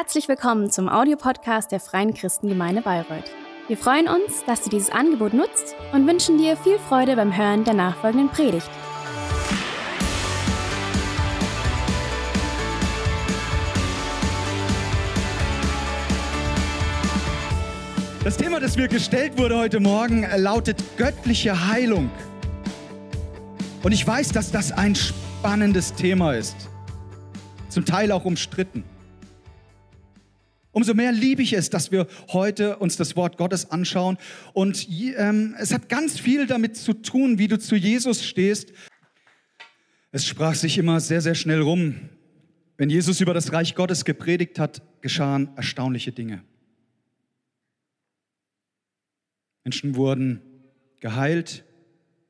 Herzlich willkommen zum Audiopodcast der Freien Christengemeinde Bayreuth. Wir freuen uns, dass du dieses Angebot nutzt und wünschen dir viel Freude beim Hören der nachfolgenden Predigt. Das Thema, das mir gestellt wurde heute Morgen, lautet göttliche Heilung. Und ich weiß, dass das ein spannendes Thema ist. Zum Teil auch umstritten. Umso mehr liebe ich es, dass wir heute uns das Wort Gottes anschauen. Und ähm, es hat ganz viel damit zu tun, wie du zu Jesus stehst. Es sprach sich immer sehr, sehr schnell rum. Wenn Jesus über das Reich Gottes gepredigt hat, geschahen erstaunliche Dinge. Menschen wurden geheilt,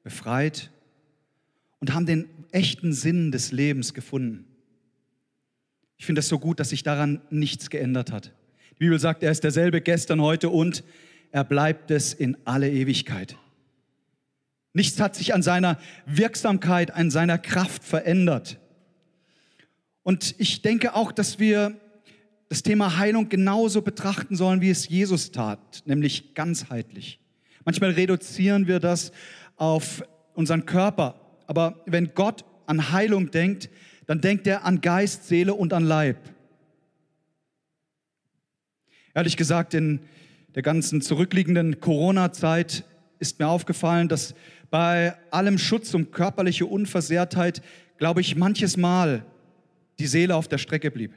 befreit und haben den echten Sinn des Lebens gefunden. Ich finde es so gut, dass sich daran nichts geändert hat. Die Bibel sagt, er ist derselbe gestern, heute und er bleibt es in alle Ewigkeit. Nichts hat sich an seiner Wirksamkeit, an seiner Kraft verändert. Und ich denke auch, dass wir das Thema Heilung genauso betrachten sollen, wie es Jesus tat, nämlich ganzheitlich. Manchmal reduzieren wir das auf unseren Körper, aber wenn Gott an Heilung denkt, dann denkt er an Geist, Seele und an Leib. Ehrlich gesagt, in der ganzen zurückliegenden Corona-Zeit ist mir aufgefallen, dass bei allem Schutz um körperliche Unversehrtheit, glaube ich, manches Mal die Seele auf der Strecke blieb.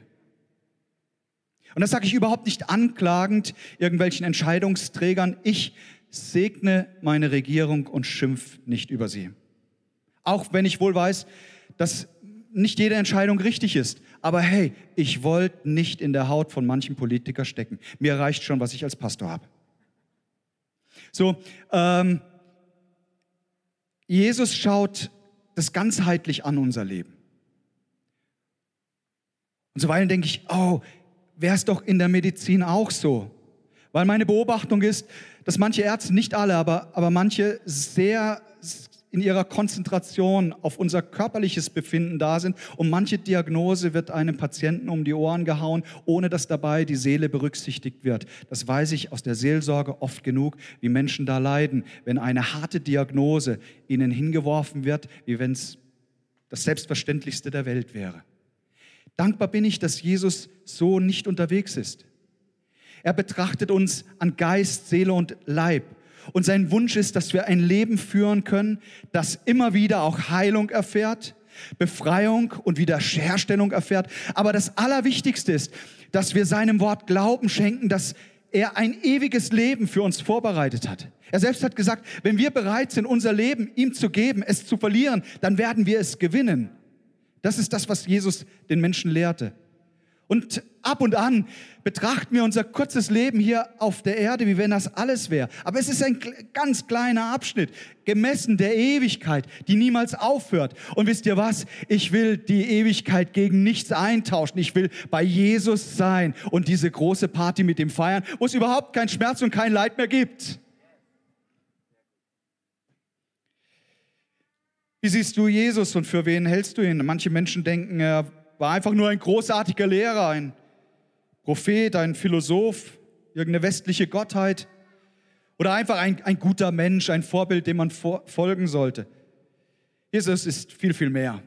Und das sage ich überhaupt nicht anklagend irgendwelchen Entscheidungsträgern. Ich segne meine Regierung und schimpf nicht über sie. Auch wenn ich wohl weiß, dass nicht jede Entscheidung richtig ist. Aber hey, ich wollte nicht in der Haut von manchen Politikern stecken. Mir reicht schon, was ich als Pastor habe. So, ähm, Jesus schaut das ganzheitlich an unser Leben. Und zuweilen denke ich, oh, wäre es doch in der Medizin auch so. Weil meine Beobachtung ist, dass manche Ärzte, nicht alle, aber, aber manche sehr in ihrer Konzentration auf unser körperliches Befinden da sind und manche Diagnose wird einem Patienten um die Ohren gehauen, ohne dass dabei die Seele berücksichtigt wird. Das weiß ich aus der Seelsorge oft genug, wie Menschen da leiden, wenn eine harte Diagnose ihnen hingeworfen wird, wie wenn es das Selbstverständlichste der Welt wäre. Dankbar bin ich, dass Jesus so nicht unterwegs ist. Er betrachtet uns an Geist, Seele und Leib und sein Wunsch ist, dass wir ein Leben führen können, das immer wieder auch Heilung erfährt, Befreiung und Wiederherstellung erfährt. Aber das Allerwichtigste ist, dass wir seinem Wort Glauben schenken, dass er ein ewiges Leben für uns vorbereitet hat. Er selbst hat gesagt, wenn wir bereit sind, unser Leben ihm zu geben, es zu verlieren, dann werden wir es gewinnen. Das ist das, was Jesus den Menschen lehrte. Und ab und an betrachten wir unser kurzes Leben hier auf der Erde, wie wenn das alles wäre. Aber es ist ein ganz kleiner Abschnitt, gemessen der Ewigkeit, die niemals aufhört. Und wisst ihr was? Ich will die Ewigkeit gegen nichts eintauschen. Ich will bei Jesus sein und diese große Party mit ihm feiern, wo es überhaupt keinen Schmerz und kein Leid mehr gibt. Wie siehst du Jesus und für wen hältst du ihn? Manche Menschen denken, er war einfach nur ein großartiger Lehrer, ein Prophet, ein Philosoph, irgendeine westliche Gottheit oder einfach ein, ein guter Mensch, ein Vorbild, dem man folgen sollte. Jesus ist viel, viel mehr.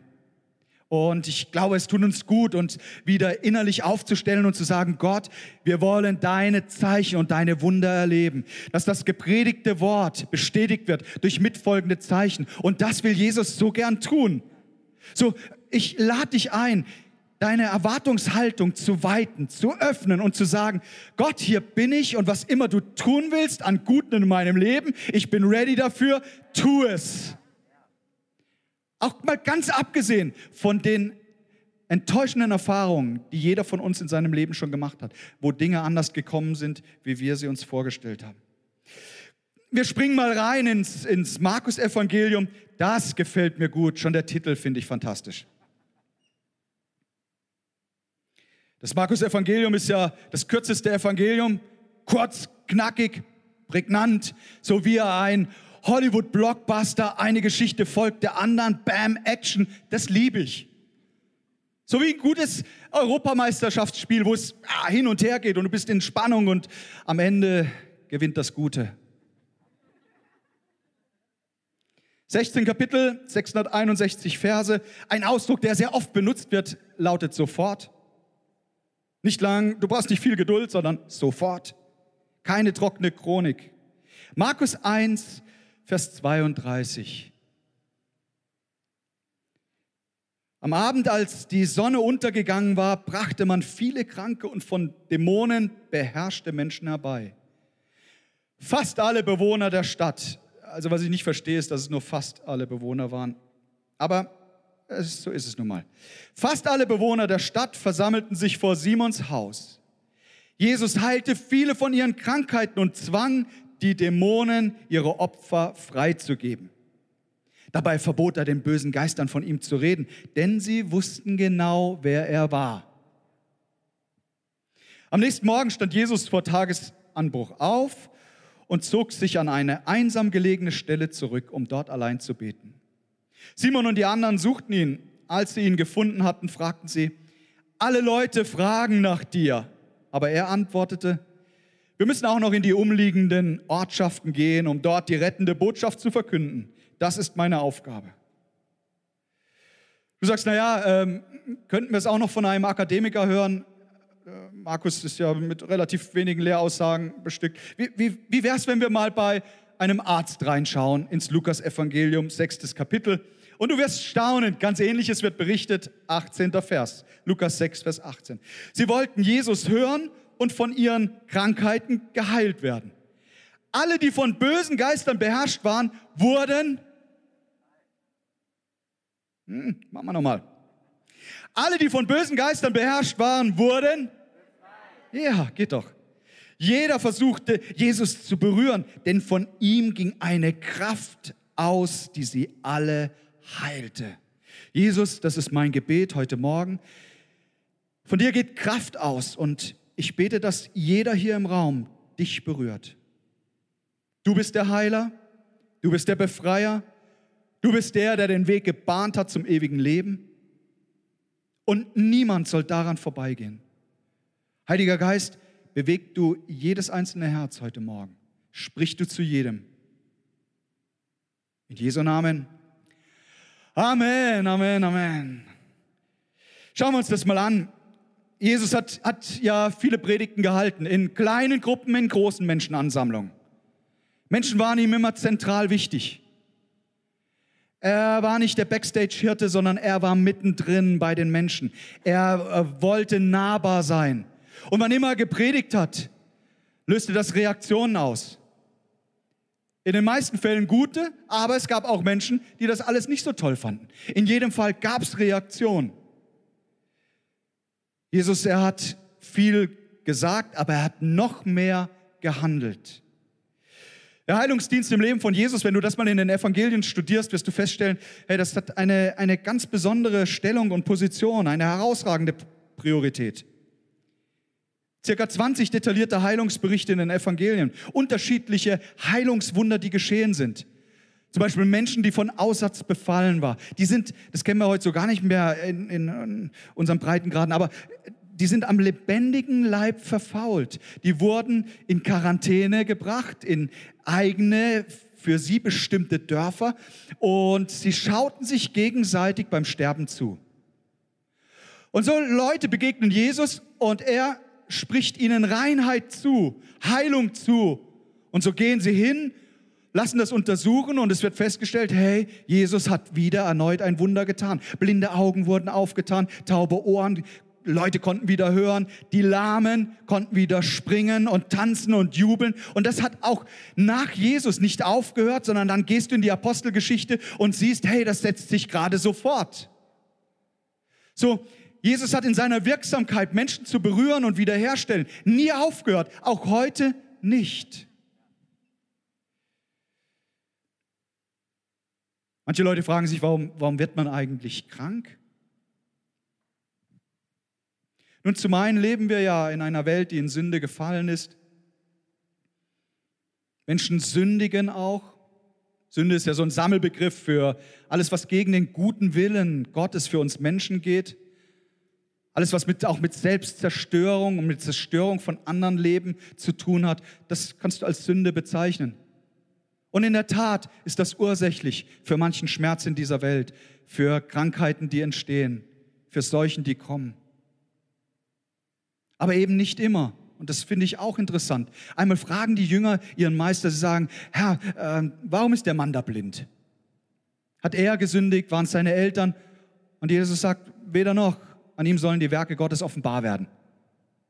Und ich glaube, es tut uns gut, uns wieder innerlich aufzustellen und zu sagen, Gott, wir wollen deine Zeichen und deine Wunder erleben. Dass das gepredigte Wort bestätigt wird durch mitfolgende Zeichen. Und das will Jesus so gern tun. So, ich lade dich ein, deine Erwartungshaltung zu weiten, zu öffnen und zu sagen, Gott, hier bin ich und was immer du tun willst an Guten in meinem Leben, ich bin ready dafür, tu es. Auch mal ganz abgesehen von den enttäuschenden Erfahrungen, die jeder von uns in seinem Leben schon gemacht hat, wo Dinge anders gekommen sind, wie wir sie uns vorgestellt haben. Wir springen mal rein ins, ins Markus-Evangelium. Das gefällt mir gut. Schon der Titel finde ich fantastisch. Das Markus-Evangelium ist ja das kürzeste Evangelium, kurz, knackig, prägnant, so wie ein Hollywood-Blockbuster, eine Geschichte folgt der anderen, Bam, Action, das liebe ich. So wie ein gutes Europameisterschaftsspiel, wo es ah, hin und her geht und du bist in Spannung und am Ende gewinnt das Gute. 16 Kapitel, 661 Verse. Ein Ausdruck, der sehr oft benutzt wird, lautet sofort. Nicht lang, du brauchst nicht viel Geduld, sondern sofort. Keine trockene Chronik. Markus 1, Vers 32. Am Abend, als die Sonne untergegangen war, brachte man viele kranke und von Dämonen beherrschte Menschen herbei. Fast alle Bewohner der Stadt, also was ich nicht verstehe, ist, dass es nur fast alle Bewohner waren. Aber so ist es nun mal. Fast alle Bewohner der Stadt versammelten sich vor Simons Haus. Jesus heilte viele von ihren Krankheiten und zwang die Dämonen, ihre Opfer freizugeben. Dabei verbot er den bösen Geistern von ihm zu reden, denn sie wussten genau, wer er war. Am nächsten Morgen stand Jesus vor Tagesanbruch auf und zog sich an eine einsam gelegene Stelle zurück, um dort allein zu beten. Simon und die anderen suchten ihn. Als sie ihn gefunden hatten, fragten sie, alle Leute fragen nach dir. Aber er antwortete, wir müssen auch noch in die umliegenden Ortschaften gehen, um dort die rettende Botschaft zu verkünden. Das ist meine Aufgabe. Du sagst, naja, ähm, könnten wir es auch noch von einem Akademiker hören? Äh, Markus ist ja mit relativ wenigen Lehraussagen bestückt. Wie, wie, wie wäre es, wenn wir mal bei einem Arzt reinschauen ins Lukas-Evangelium, sechstes Kapitel? Und du wirst staunen, ganz ähnliches wird berichtet, 18. Vers, Lukas 6, Vers 18. Sie wollten Jesus hören und von ihren Krankheiten geheilt werden. Alle, die von bösen Geistern beherrscht waren, wurden hm, machen wir nochmal. Alle, die von bösen Geistern beherrscht waren, wurden. Ja, geht doch. Jeder versuchte, Jesus zu berühren, denn von ihm ging eine Kraft aus, die sie alle heilte. Jesus, das ist mein Gebet heute Morgen. Von dir geht Kraft aus und ich bete, dass jeder hier im Raum dich berührt. Du bist der Heiler, du bist der Befreier, Du bist der, der den Weg gebahnt hat zum ewigen Leben. Und niemand soll daran vorbeigehen. Heiliger Geist, beweg du jedes einzelne Herz heute Morgen. Sprich du zu jedem. In Jesu Namen. Amen, Amen, Amen. Schauen wir uns das mal an. Jesus hat, hat ja viele Predigten gehalten, in kleinen Gruppen, in großen Menschenansammlungen. Menschen waren ihm immer zentral wichtig. Er war nicht der Backstage-Hirte, sondern er war mittendrin bei den Menschen. Er äh, wollte nahbar sein. Und wann immer er gepredigt hat, löste das Reaktionen aus. In den meisten Fällen gute, aber es gab auch Menschen, die das alles nicht so toll fanden. In jedem Fall gab es Reaktionen. Jesus, er hat viel gesagt, aber er hat noch mehr gehandelt. Der Heilungsdienst im Leben von Jesus, wenn du das mal in den Evangelien studierst, wirst du feststellen, hey, das hat eine, eine ganz besondere Stellung und Position, eine herausragende Priorität. Circa 20 detaillierte Heilungsberichte in den Evangelien, unterschiedliche Heilungswunder, die geschehen sind. Zum Beispiel Menschen, die von Aussatz befallen waren. Die sind, das kennen wir heute so gar nicht mehr in, in, in unserem Breitengraden, aber die sind am lebendigen Leib verfault. Die wurden in Quarantäne gebracht, in eigene für sie bestimmte Dörfer und sie schauten sich gegenseitig beim Sterben zu. Und so Leute begegnen Jesus und er spricht ihnen Reinheit zu, Heilung zu. Und so gehen sie hin, lassen das untersuchen und es wird festgestellt, hey, Jesus hat wieder erneut ein Wunder getan. Blinde Augen wurden aufgetan, taube Ohren Leute konnten wieder hören, die Lahmen konnten wieder springen und tanzen und jubeln. Und das hat auch nach Jesus nicht aufgehört, sondern dann gehst du in die Apostelgeschichte und siehst, hey, das setzt sich gerade sofort. So, Jesus hat in seiner Wirksamkeit, Menschen zu berühren und wiederherstellen, nie aufgehört, auch heute nicht. Manche Leute fragen sich, warum, warum wird man eigentlich krank? Nun, zum einen leben wir ja in einer Welt, die in Sünde gefallen ist. Menschen sündigen auch. Sünde ist ja so ein Sammelbegriff für alles, was gegen den guten Willen Gottes für uns Menschen geht. Alles, was mit, auch mit Selbstzerstörung und mit Zerstörung von anderen Leben zu tun hat, das kannst du als Sünde bezeichnen. Und in der Tat ist das ursächlich für manchen Schmerz in dieser Welt, für Krankheiten, die entstehen, für Seuchen, die kommen. Aber eben nicht immer. Und das finde ich auch interessant. Einmal fragen die Jünger ihren Meister, sie sagen, Herr, äh, warum ist der Mann da blind? Hat er gesündigt? Waren es seine Eltern? Und Jesus sagt, weder noch. An ihm sollen die Werke Gottes offenbar werden.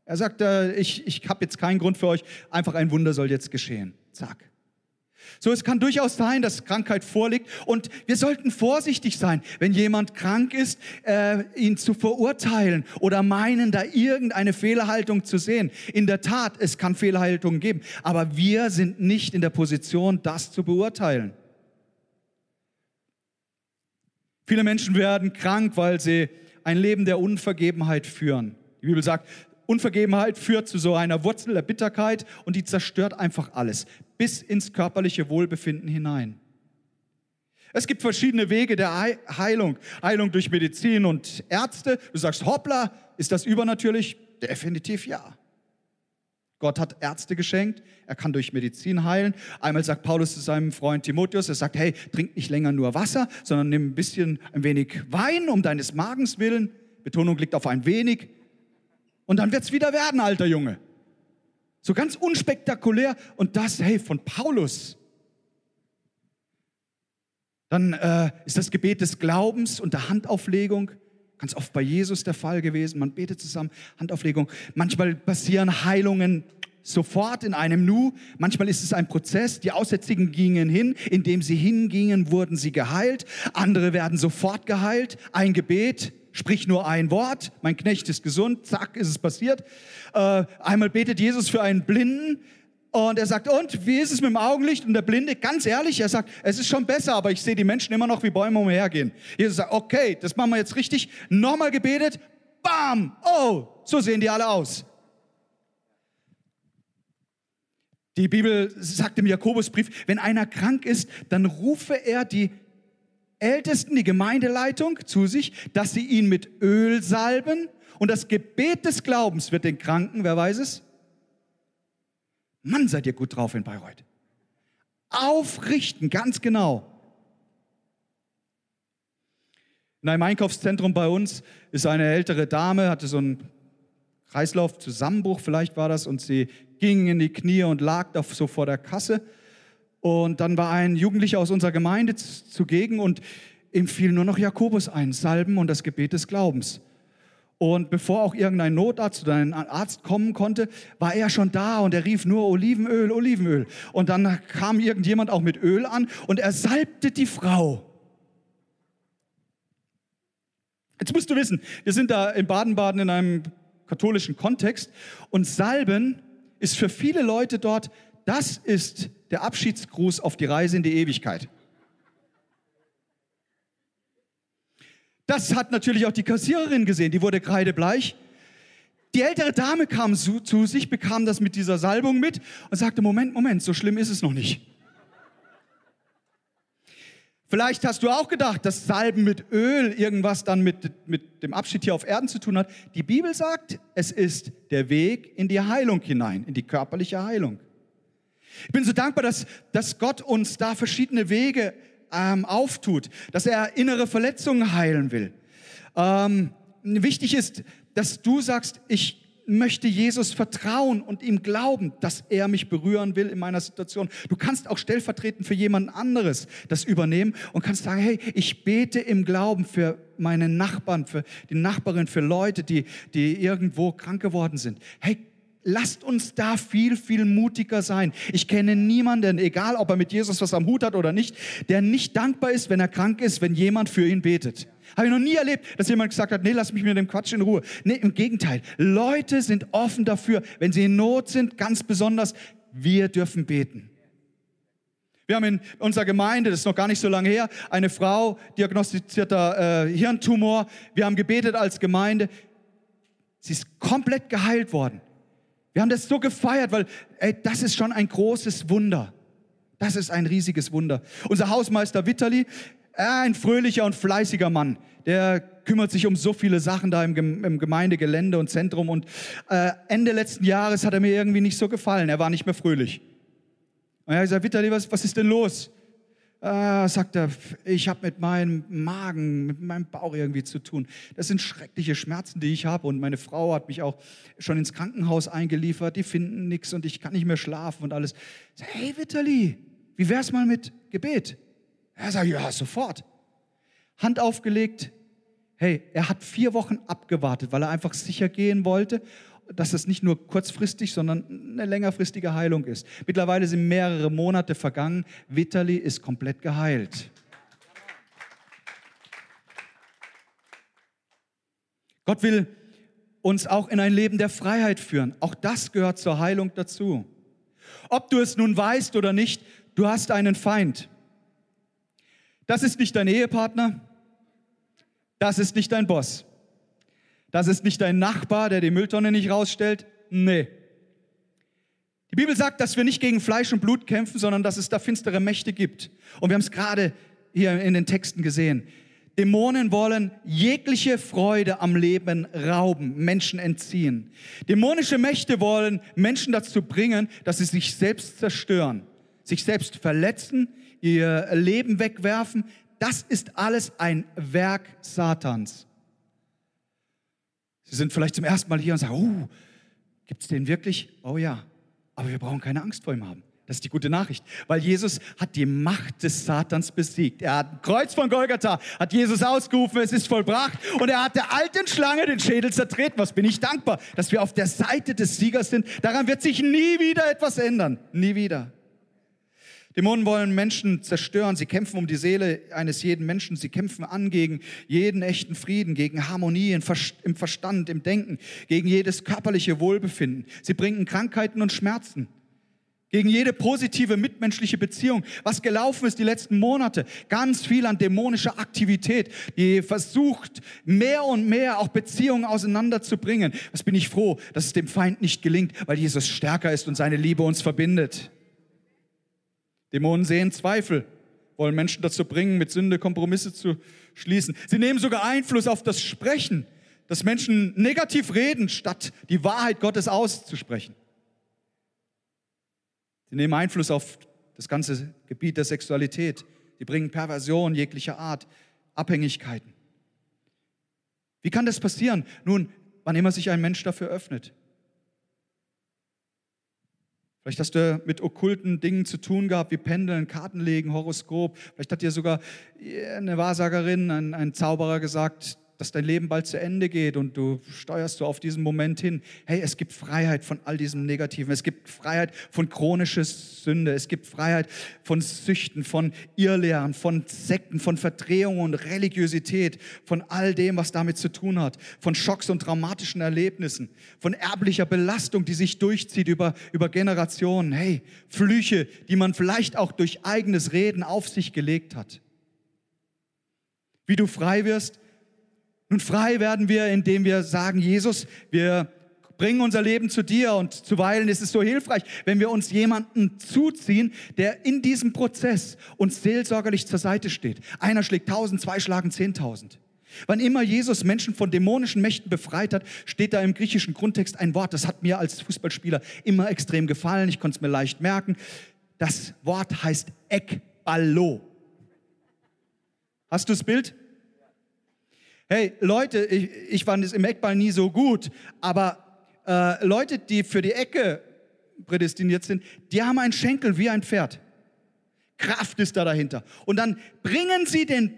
Er sagt, äh, ich, ich habe jetzt keinen Grund für euch, einfach ein Wunder soll jetzt geschehen. Zack. So, es kann durchaus sein, dass Krankheit vorliegt und wir sollten vorsichtig sein, wenn jemand krank ist, äh, ihn zu verurteilen oder meinen, da irgendeine Fehlerhaltung zu sehen. In der Tat, es kann Fehlerhaltungen geben, aber wir sind nicht in der Position, das zu beurteilen. Viele Menschen werden krank, weil sie ein Leben der Unvergebenheit führen. Die Bibel sagt, Unvergebenheit führt zu so einer Wurzel der Bitterkeit und die zerstört einfach alles, bis ins körperliche Wohlbefinden hinein. Es gibt verschiedene Wege der Heilung. Heilung durch Medizin und Ärzte. Du sagst, hoppla, ist das übernatürlich? Definitiv ja. Gott hat Ärzte geschenkt, er kann durch Medizin heilen. Einmal sagt Paulus zu seinem Freund Timotheus, er sagt, hey, trink nicht länger nur Wasser, sondern nimm ein bisschen, ein wenig Wein um deines Magens willen. Betonung liegt auf ein wenig. Und dann wird es wieder werden, alter Junge. So ganz unspektakulär. Und das, hey, von Paulus. Dann äh, ist das Gebet des Glaubens und der Handauflegung. Ganz oft bei Jesus der Fall gewesen. Man betet zusammen, Handauflegung. Manchmal passieren Heilungen sofort in einem Nu. Manchmal ist es ein Prozess. Die Aussätzigen gingen hin. Indem sie hingingen, wurden sie geheilt. Andere werden sofort geheilt. Ein Gebet sprich nur ein Wort, mein Knecht ist gesund, zack, ist es passiert. Äh, einmal betet Jesus für einen Blinden und er sagt, und wie ist es mit dem Augenlicht? Und der Blinde, ganz ehrlich, er sagt, es ist schon besser, aber ich sehe die Menschen immer noch wie Bäume umhergehen. Jesus sagt, okay, das machen wir jetzt richtig. Nochmal gebetet, bam, oh, so sehen die alle aus. Die Bibel sagt im Jakobusbrief, wenn einer krank ist, dann rufe er die Ältesten, die Gemeindeleitung zu sich, dass sie ihn mit Öl salben und das Gebet des Glaubens wird den Kranken, wer weiß es? Mann, seid ihr gut drauf in Bayreuth. Aufrichten, ganz genau. In einem Einkaufszentrum bei uns ist eine ältere Dame, hatte so einen Kreislaufzusammenbruch, vielleicht war das, und sie ging in die Knie und lag da so vor der Kasse. Und dann war ein Jugendlicher aus unserer Gemeinde zugegen und ihm fiel nur noch Jakobus ein, Salben und das Gebet des Glaubens. Und bevor auch irgendein Notarzt oder ein Arzt kommen konnte, war er schon da und er rief nur Olivenöl, Olivenöl. Und dann kam irgendjemand auch mit Öl an und er salbte die Frau. Jetzt musst du wissen, wir sind da in Baden-Baden in einem katholischen Kontext und Salben ist für viele Leute dort, das ist der Abschiedsgruß auf die Reise in die Ewigkeit. Das hat natürlich auch die Kassiererin gesehen, die wurde kreidebleich. Die ältere Dame kam zu, zu, sich, bekam das mit dieser Salbung mit und sagte, Moment, Moment, so schlimm ist es noch nicht. Vielleicht hast du auch gedacht, dass Salben mit Öl irgendwas dann mit, mit dem Abschied hier auf Erden zu tun hat. Die Bibel sagt, es ist der Weg in die Heilung hinein, in die körperliche Heilung. Ich bin so dankbar, dass, dass Gott uns da verschiedene Wege ähm, auftut, dass er innere Verletzungen heilen will. Ähm, wichtig ist, dass du sagst, ich möchte Jesus vertrauen und ihm glauben, dass er mich berühren will in meiner Situation. Du kannst auch stellvertretend für jemand anderes das übernehmen und kannst sagen, hey, ich bete im Glauben für meine Nachbarn, für die Nachbarin, für Leute, die, die irgendwo krank geworden sind. Hey, Lasst uns da viel, viel mutiger sein. Ich kenne niemanden, egal ob er mit Jesus was am Hut hat oder nicht, der nicht dankbar ist, wenn er krank ist, wenn jemand für ihn betet. Habe ich noch nie erlebt, dass jemand gesagt hat, nee, lass mich mit dem Quatsch in Ruhe. Nee, im Gegenteil. Leute sind offen dafür, wenn sie in Not sind, ganz besonders, wir dürfen beten. Wir haben in unserer Gemeinde, das ist noch gar nicht so lange her, eine Frau diagnostizierter äh, Hirntumor. Wir haben gebetet als Gemeinde. Sie ist komplett geheilt worden. Wir haben das so gefeiert, weil ey, das ist schon ein großes Wunder. Das ist ein riesiges Wunder. Unser Hausmeister Vitali, ein fröhlicher und fleißiger Mann, der kümmert sich um so viele Sachen da im, im Gemeindegelände und Zentrum. Und äh, Ende letzten Jahres hat er mir irgendwie nicht so gefallen. Er war nicht mehr fröhlich. Und er hat gesagt, Vitali, was, was ist denn los? Äh, sagt er, ich habe mit meinem Magen, mit meinem Bauch irgendwie zu tun. Das sind schreckliche Schmerzen, die ich habe. Und meine Frau hat mich auch schon ins Krankenhaus eingeliefert. Die finden nichts und ich kann nicht mehr schlafen und alles. Sag, hey Vitali, wie wär's mal mit Gebet? Er sagt, ja, sofort. Hand aufgelegt. Hey, er hat vier Wochen abgewartet, weil er einfach sicher gehen wollte dass es nicht nur kurzfristig, sondern eine längerfristige Heilung ist. Mittlerweile sind mehrere Monate vergangen. Vitali ist komplett geheilt. Gott will uns auch in ein Leben der Freiheit führen. Auch das gehört zur Heilung dazu. Ob du es nun weißt oder nicht, du hast einen Feind. Das ist nicht dein Ehepartner, das ist nicht dein Boss. Das ist nicht dein Nachbar, der die Mülltonne nicht rausstellt. Nee. Die Bibel sagt, dass wir nicht gegen Fleisch und Blut kämpfen, sondern dass es da finstere Mächte gibt. Und wir haben es gerade hier in den Texten gesehen. Dämonen wollen jegliche Freude am Leben rauben, Menschen entziehen. Dämonische Mächte wollen Menschen dazu bringen, dass sie sich selbst zerstören, sich selbst verletzen, ihr Leben wegwerfen. Das ist alles ein Werk Satans. Sie sind vielleicht zum ersten Mal hier und sagen, oh, gibt es den wirklich? Oh ja, aber wir brauchen keine Angst vor ihm haben. Das ist die gute Nachricht, weil Jesus hat die Macht des Satans besiegt. Er hat ein Kreuz von Golgatha, hat Jesus ausgerufen, es ist vollbracht und er hat der alten Schlange den Schädel zertreten. Was bin ich dankbar, dass wir auf der Seite des Siegers sind. Daran wird sich nie wieder etwas ändern. Nie wieder. Dämonen wollen Menschen zerstören. Sie kämpfen um die Seele eines jeden Menschen. Sie kämpfen an gegen jeden echten Frieden, gegen Harmonie im Verstand, im Denken, gegen jedes körperliche Wohlbefinden. Sie bringen Krankheiten und Schmerzen. Gegen jede positive mitmenschliche Beziehung, was gelaufen ist die letzten Monate. Ganz viel an dämonischer Aktivität, die versucht, mehr und mehr auch Beziehungen auseinanderzubringen. Was bin ich froh, dass es dem Feind nicht gelingt, weil Jesus stärker ist und seine Liebe uns verbindet. Dämonen sehen Zweifel, wollen Menschen dazu bringen, mit Sünde Kompromisse zu schließen. Sie nehmen sogar Einfluss auf das Sprechen, dass Menschen negativ reden, statt die Wahrheit Gottes auszusprechen. Sie nehmen Einfluss auf das ganze Gebiet der Sexualität. Sie bringen Perversion jeglicher Art, Abhängigkeiten. Wie kann das passieren? Nun, wann immer sich ein Mensch dafür öffnet. Vielleicht hast du mit okkulten Dingen zu tun gehabt, wie Pendeln, Kartenlegen, Horoskop. Vielleicht hat dir sogar eine Wahrsagerin, ein, ein Zauberer gesagt, dass dein Leben bald zu Ende geht und du steuerst so auf diesen Moment hin. Hey, es gibt Freiheit von all diesem Negativen. Es gibt Freiheit von chronischer Sünde. Es gibt Freiheit von Süchten, von Irrlehren, von Sekten, von Verdrehungen und Religiosität, von all dem, was damit zu tun hat, von Schocks und traumatischen Erlebnissen, von erblicher Belastung, die sich durchzieht über, über Generationen. Hey, Flüche, die man vielleicht auch durch eigenes Reden auf sich gelegt hat. Wie du frei wirst, nun, frei werden wir, indem wir sagen, Jesus, wir bringen unser Leben zu dir und zuweilen ist es so hilfreich, wenn wir uns jemanden zuziehen, der in diesem Prozess uns seelsorgerlich zur Seite steht. Einer schlägt tausend, zwei schlagen zehntausend. Wann immer Jesus Menschen von dämonischen Mächten befreit hat, steht da im griechischen Grundtext ein Wort, das hat mir als Fußballspieler immer extrem gefallen, ich konnte es mir leicht merken. Das Wort heißt Ekballo. Hast du das Bild? Hey, Leute, ich, ich fand es im Eckball nie so gut, aber äh, Leute, die für die Ecke prädestiniert sind, die haben einen Schenkel wie ein Pferd. Kraft ist da dahinter. Und dann bringen sie den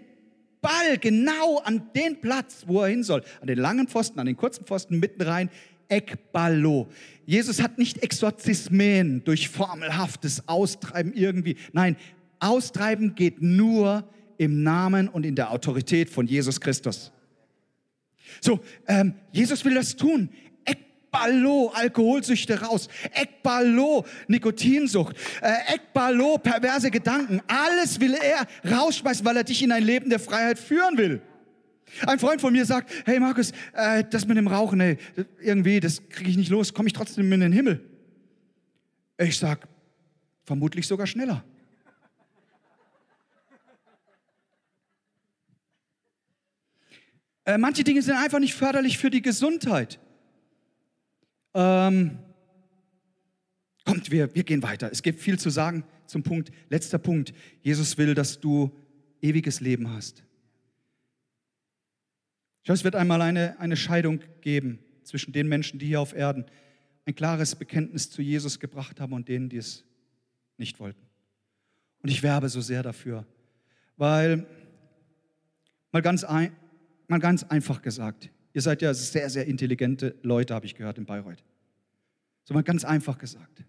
Ball genau an den Platz, wo er hin soll. An den langen Pfosten, an den kurzen Pfosten, mitten rein. Eckballo. Jesus hat nicht Exorzismen durch formelhaftes Austreiben irgendwie. Nein, Austreiben geht nur im Namen und in der Autorität von Jesus Christus. So, ähm, Jesus will das tun. Ekballo, Alkoholsüchte raus. Ekballo, Nikotinsucht. Äh, Ekballo, perverse Gedanken. Alles will er rausschmeißen, weil er dich in ein Leben der Freiheit führen will. Ein Freund von mir sagt, hey Markus, äh, das mit dem Rauchen, ey, irgendwie, das kriege ich nicht los, komme ich trotzdem in den Himmel. Ich sag, vermutlich sogar schneller. Äh, manche Dinge sind einfach nicht förderlich für die Gesundheit. Ähm, kommt, wir, wir gehen weiter. Es gibt viel zu sagen zum Punkt. Letzter Punkt. Jesus will, dass du ewiges Leben hast. Schau, es wird einmal eine, eine Scheidung geben zwischen den Menschen, die hier auf Erden ein klares Bekenntnis zu Jesus gebracht haben und denen, die es nicht wollten. Und ich werbe so sehr dafür, weil, mal ganz, ein, mal ganz einfach gesagt, ihr seid ja sehr, sehr intelligente Leute, habe ich gehört in Bayreuth. So mal ganz einfach gesagt.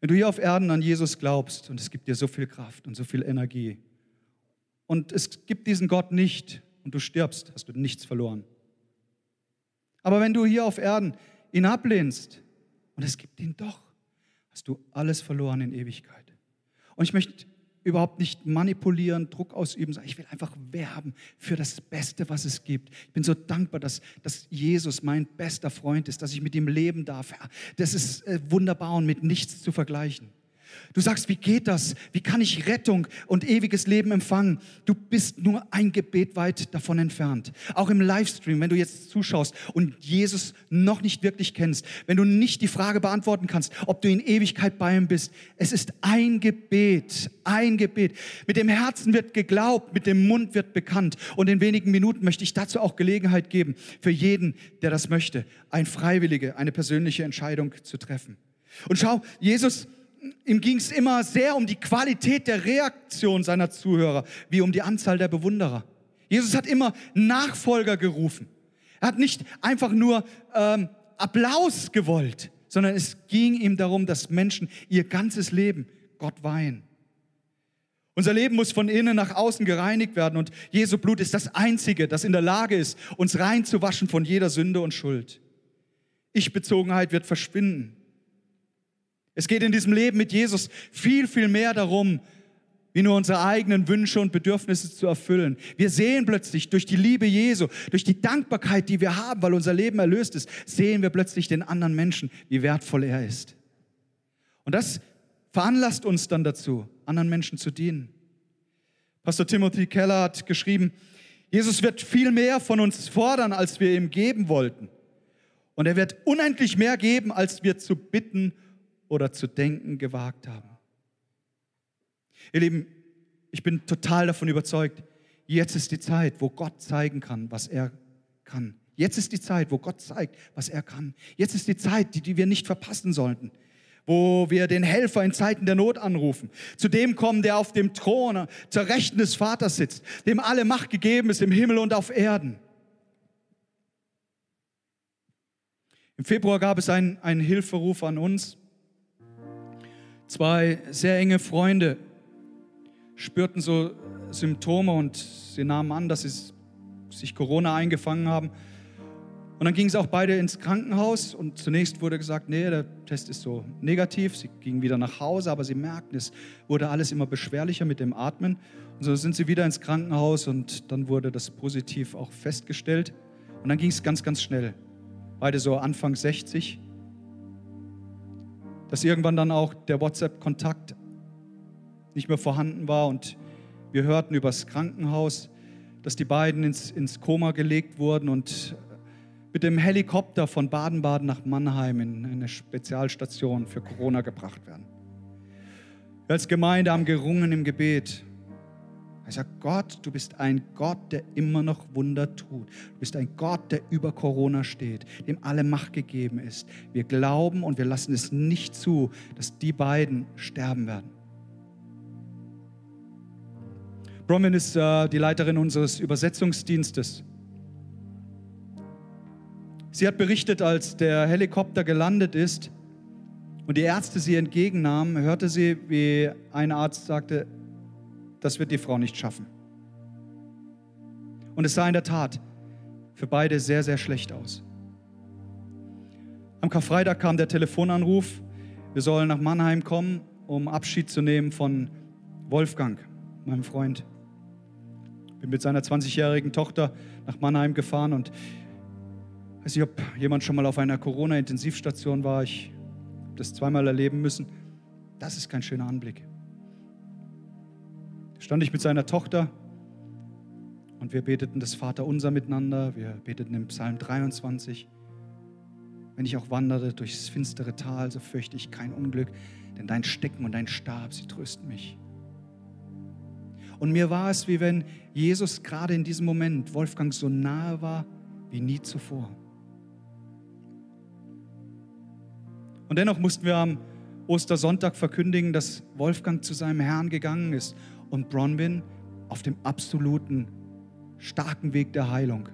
Wenn du hier auf Erden an Jesus glaubst und es gibt dir so viel Kraft und so viel Energie und es gibt diesen Gott nicht und du stirbst, hast du nichts verloren. Aber wenn du hier auf Erden ihn ablehnst und es gibt ihn doch, hast du alles verloren in Ewigkeit. Und ich möchte überhaupt nicht manipulieren, Druck ausüben, sondern ich will einfach werben für das Beste, was es gibt. Ich bin so dankbar, dass, dass Jesus mein bester Freund ist, dass ich mit ihm leben darf. Das ist äh, wunderbar und mit nichts zu vergleichen. Du sagst, wie geht das? Wie kann ich Rettung und ewiges Leben empfangen? Du bist nur ein Gebet weit davon entfernt. Auch im Livestream, wenn du jetzt zuschaust und Jesus noch nicht wirklich kennst, wenn du nicht die Frage beantworten kannst, ob du in Ewigkeit bei ihm bist, es ist ein Gebet, ein Gebet. Mit dem Herzen wird geglaubt, mit dem Mund wird bekannt. Und in wenigen Minuten möchte ich dazu auch Gelegenheit geben, für jeden, der das möchte, eine freiwillige, eine persönliche Entscheidung zu treffen. Und schau, Jesus ihm ging es immer sehr um die Qualität der Reaktion seiner Zuhörer, wie um die Anzahl der Bewunderer. Jesus hat immer Nachfolger gerufen. Er hat nicht einfach nur ähm, Applaus gewollt, sondern es ging ihm darum, dass Menschen ihr ganzes Leben Gott weihen. Unser Leben muss von innen nach außen gereinigt werden und Jesu Blut ist das Einzige, das in der Lage ist, uns reinzuwaschen von jeder Sünde und Schuld. Ich-Bezogenheit wird verschwinden. Es geht in diesem Leben mit Jesus viel, viel mehr darum, wie nur unsere eigenen Wünsche und Bedürfnisse zu erfüllen. Wir sehen plötzlich durch die Liebe Jesu, durch die Dankbarkeit, die wir haben, weil unser Leben erlöst ist, sehen wir plötzlich den anderen Menschen, wie wertvoll er ist. Und das veranlasst uns dann dazu, anderen Menschen zu dienen. Pastor Timothy Keller hat geschrieben, Jesus wird viel mehr von uns fordern, als wir ihm geben wollten. Und er wird unendlich mehr geben, als wir zu bitten oder zu denken gewagt haben. Ihr Lieben, ich bin total davon überzeugt, jetzt ist die Zeit, wo Gott zeigen kann, was er kann. Jetzt ist die Zeit, wo Gott zeigt, was er kann. Jetzt ist die Zeit, die, die wir nicht verpassen sollten, wo wir den Helfer in Zeiten der Not anrufen. Zu dem kommen, der auf dem Thron zur Rechten des Vaters sitzt, dem alle Macht gegeben ist im Himmel und auf Erden. Im Februar gab es einen, einen Hilferuf an uns. Zwei sehr enge Freunde spürten so Symptome und sie nahmen an, dass sie sich Corona eingefangen haben. Und dann gingen sie auch beide ins Krankenhaus und zunächst wurde gesagt, nee, der Test ist so negativ. Sie gingen wieder nach Hause, aber sie merkten, es wurde alles immer beschwerlicher mit dem Atmen. Und so sind sie wieder ins Krankenhaus und dann wurde das positiv auch festgestellt. Und dann ging es ganz, ganz schnell. Beide so Anfang 60 dass irgendwann dann auch der WhatsApp-Kontakt nicht mehr vorhanden war und wir hörten übers Krankenhaus, dass die beiden ins, ins Koma gelegt wurden und mit dem Helikopter von Baden-Baden nach Mannheim in eine Spezialstation für Corona gebracht werden. Wir als Gemeinde haben gerungen im Gebet er sagt, Gott, du bist ein Gott, der immer noch Wunder tut. Du bist ein Gott, der über Corona steht, dem alle Macht gegeben ist. Wir glauben und wir lassen es nicht zu, dass die beiden sterben werden. Bronwyn ist äh, die Leiterin unseres Übersetzungsdienstes. Sie hat berichtet, als der Helikopter gelandet ist und die Ärzte sie entgegennahmen, hörte sie, wie ein Arzt sagte, das wird die Frau nicht schaffen. Und es sah in der Tat für beide sehr, sehr schlecht aus. Am Karfreitag kam der Telefonanruf, wir sollen nach Mannheim kommen, um Abschied zu nehmen von Wolfgang, meinem Freund. Ich Bin mit seiner 20-jährigen Tochter nach Mannheim gefahren und weiß nicht, ob jemand schon mal auf einer Corona-Intensivstation war. Ich habe das zweimal erleben müssen. Das ist kein schöner Anblick stand ich mit seiner Tochter Und wir beteten das Vaterunser miteinander. Wir beteten im Psalm 23. Wenn ich auch wanderte durchs finstere Tal, so fürchte ich kein Unglück, denn dein Stecken und dein Stab, sie trösten mich. Und mir war es, wie wenn Jesus gerade in diesem Moment Wolfgang so nahe war wie nie zuvor. Und dennoch mussten wir am Ostersonntag verkündigen, dass Wolfgang zu seinem Herrn gegangen ist und Bronwyn auf dem absoluten starken Weg der Heilung.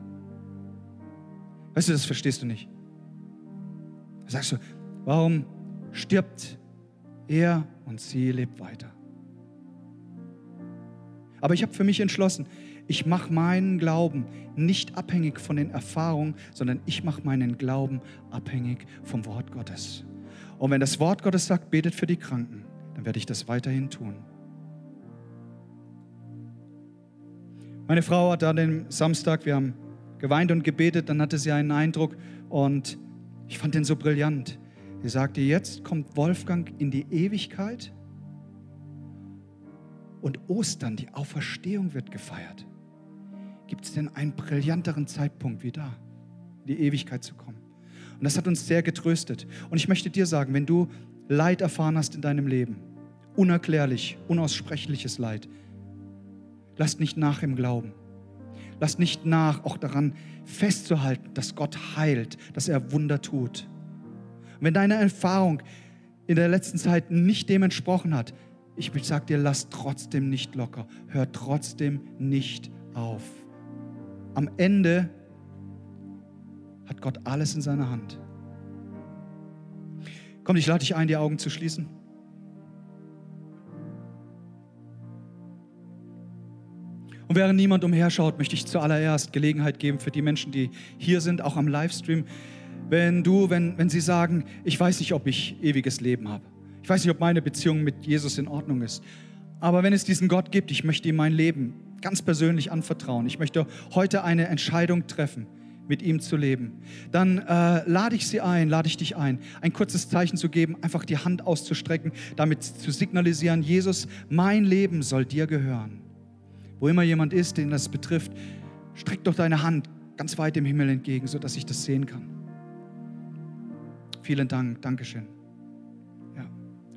Weißt du, das verstehst du nicht. Da sagst du, warum stirbt er und sie lebt weiter? Aber ich habe für mich entschlossen, ich mache meinen Glauben nicht abhängig von den Erfahrungen, sondern ich mache meinen Glauben abhängig vom Wort Gottes. Und wenn das Wort Gottes sagt, betet für die Kranken, dann werde ich das weiterhin tun. Meine Frau hat an dem Samstag, wir haben geweint und gebetet, dann hatte sie einen Eindruck und ich fand den so brillant. Sie sagte, jetzt kommt Wolfgang in die Ewigkeit und Ostern, die Auferstehung wird gefeiert. Gibt es denn einen brillanteren Zeitpunkt wie da, in die Ewigkeit zu kommen? Und das hat uns sehr getröstet. Und ich möchte dir sagen, wenn du Leid erfahren hast in deinem Leben, unerklärlich, unaussprechliches Leid, lass nicht nach im Glauben. Lass nicht nach, auch daran festzuhalten, dass Gott heilt, dass er Wunder tut. Und wenn deine Erfahrung in der letzten Zeit nicht dem entsprochen hat, ich sage dir, lass trotzdem nicht locker. Hör trotzdem nicht auf. Am Ende hat Gott alles in seiner Hand. Komm, ich lade dich ein, die Augen zu schließen. Und während niemand umherschaut, möchte ich zuallererst Gelegenheit geben für die Menschen, die hier sind, auch am Livestream. Wenn du, wenn, wenn sie sagen, ich weiß nicht, ob ich ewiges Leben habe. Ich weiß nicht, ob meine Beziehung mit Jesus in Ordnung ist. Aber wenn es diesen Gott gibt, ich möchte ihm mein Leben ganz persönlich anvertrauen. Ich möchte heute eine Entscheidung treffen, mit ihm zu leben. Dann äh, lade ich sie ein, lade ich dich ein, ein kurzes Zeichen zu geben, einfach die Hand auszustrecken, damit zu signalisieren, Jesus, mein Leben soll dir gehören. Wo immer jemand ist, den das betrifft, streck doch deine Hand ganz weit dem Himmel entgegen, sodass ich das sehen kann. Vielen Dank, Dankeschön. Ja,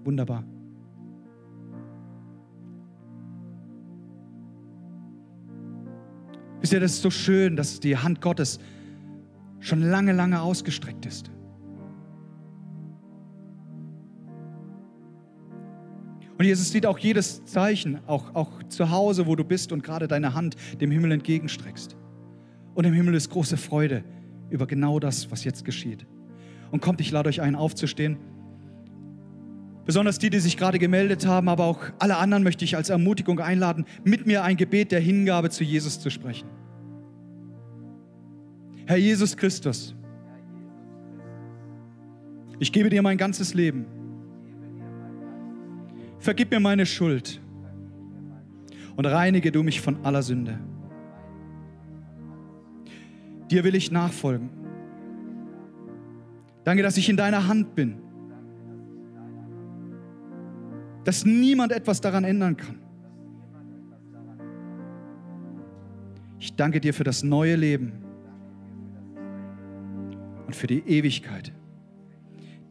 wunderbar. Wisst ihr, das ist so schön, dass die Hand Gottes schon lange, lange ausgestreckt ist. Und Jesus sieht auch jedes Zeichen, auch, auch zu Hause, wo du bist und gerade deine Hand dem Himmel entgegenstreckst. Und im Himmel ist große Freude über genau das, was jetzt geschieht. Und kommt, ich lade euch ein, aufzustehen. Besonders die, die sich gerade gemeldet haben, aber auch alle anderen möchte ich als Ermutigung einladen, mit mir ein Gebet der Hingabe zu Jesus zu sprechen. Herr Jesus Christus, ich gebe dir mein ganzes Leben Vergib mir meine Schuld und reinige du mich von aller Sünde. Dir will ich nachfolgen. Danke, dass ich in deiner Hand bin. Dass niemand etwas daran ändern kann. Ich danke dir für das neue Leben und für die Ewigkeit,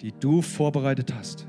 die du vorbereitet hast.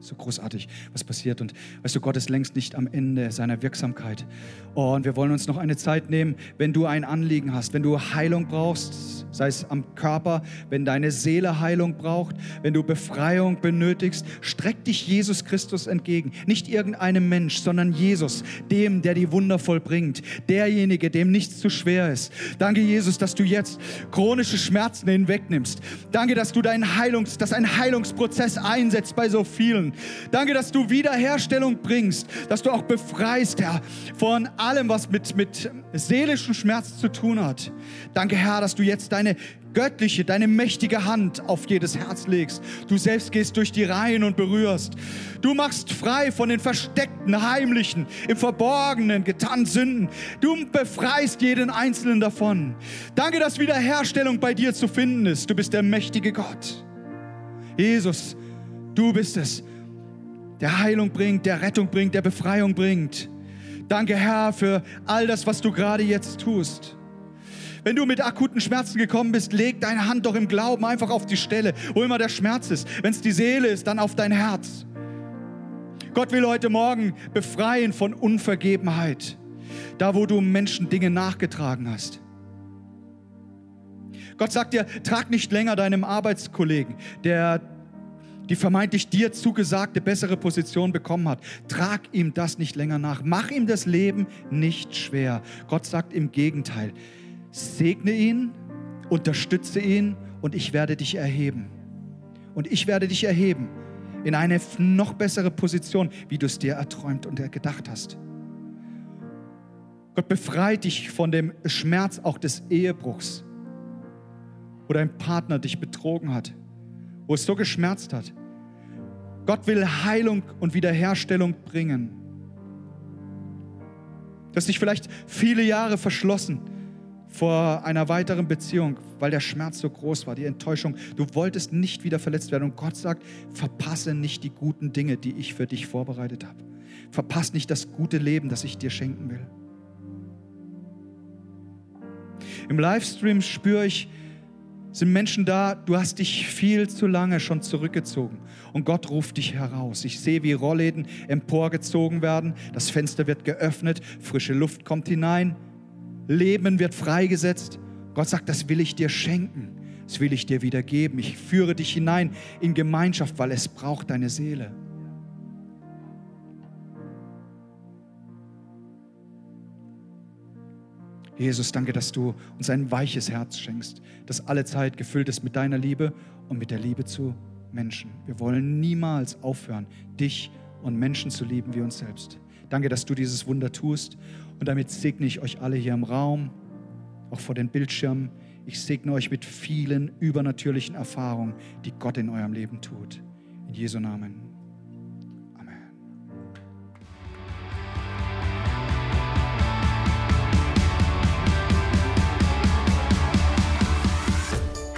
So großartig, was passiert. Und weißt du, Gott ist längst nicht am Ende seiner Wirksamkeit. Oh, und wir wollen uns noch eine Zeit nehmen, wenn du ein Anliegen hast, wenn du Heilung brauchst, sei es am Körper, wenn deine Seele Heilung braucht, wenn du Befreiung benötigst, streck dich Jesus Christus entgegen. Nicht irgendeinem Mensch, sondern Jesus, dem, der die Wunder vollbringt, derjenige, dem nichts zu schwer ist. Danke, Jesus, dass du jetzt chronische Schmerzen hinwegnimmst. Danke, dass du deinen Heilungs, dass ein Heilungsprozess einsetzt bei so vielen. Danke, dass du Wiederherstellung bringst, dass du auch befreist, Herr, von allem, was mit, mit seelischem Schmerz zu tun hat. Danke, Herr, dass du jetzt deine göttliche, deine mächtige Hand auf jedes Herz legst. Du selbst gehst durch die Reihen und berührst. Du machst frei von den versteckten, heimlichen, im Verborgenen getanen Sünden. Du befreist jeden Einzelnen davon. Danke, dass Wiederherstellung bei dir zu finden ist. Du bist der mächtige Gott. Jesus, du bist es, der Heilung bringt, der Rettung bringt, der Befreiung bringt. Danke, Herr, für all das, was du gerade jetzt tust. Wenn du mit akuten Schmerzen gekommen bist, leg deine Hand doch im Glauben einfach auf die Stelle, wo immer der Schmerz ist. Wenn es die Seele ist, dann auf dein Herz. Gott will heute Morgen befreien von Unvergebenheit, da wo du Menschen Dinge nachgetragen hast. Gott sagt dir, trag nicht länger deinem Arbeitskollegen, der die vermeintlich dir zugesagte bessere Position bekommen hat. Trag ihm das nicht länger nach. Mach ihm das Leben nicht schwer. Gott sagt im Gegenteil, segne ihn, unterstütze ihn und ich werde dich erheben. Und ich werde dich erheben in eine noch bessere Position, wie du es dir erträumt und gedacht hast. Gott befreit dich von dem Schmerz auch des Ehebruchs, wo dein Partner dich betrogen hat, wo es so geschmerzt hat. Gott will Heilung und Wiederherstellung bringen. Du hast dich vielleicht viele Jahre verschlossen vor einer weiteren Beziehung, weil der Schmerz so groß war, die Enttäuschung. Du wolltest nicht wieder verletzt werden. Und Gott sagt, verpasse nicht die guten Dinge, die ich für dich vorbereitet habe. Verpasse nicht das gute Leben, das ich dir schenken will. Im Livestream spüre ich, sind Menschen da, du hast dich viel zu lange schon zurückgezogen und Gott ruft dich heraus. Ich sehe, wie Rollläden emporgezogen werden, das Fenster wird geöffnet, frische Luft kommt hinein, Leben wird freigesetzt. Gott sagt, das will ich dir schenken, das will ich dir wieder geben. Ich führe dich hinein in Gemeinschaft, weil es braucht deine Seele. Jesus, danke, dass du uns ein weiches Herz schenkst, das alle Zeit gefüllt ist mit deiner Liebe und mit der Liebe zu Menschen. Wir wollen niemals aufhören, dich und Menschen zu lieben wie uns selbst. Danke, dass du dieses Wunder tust und damit segne ich euch alle hier im Raum, auch vor den Bildschirmen. Ich segne euch mit vielen übernatürlichen Erfahrungen, die Gott in eurem Leben tut. In Jesu Namen.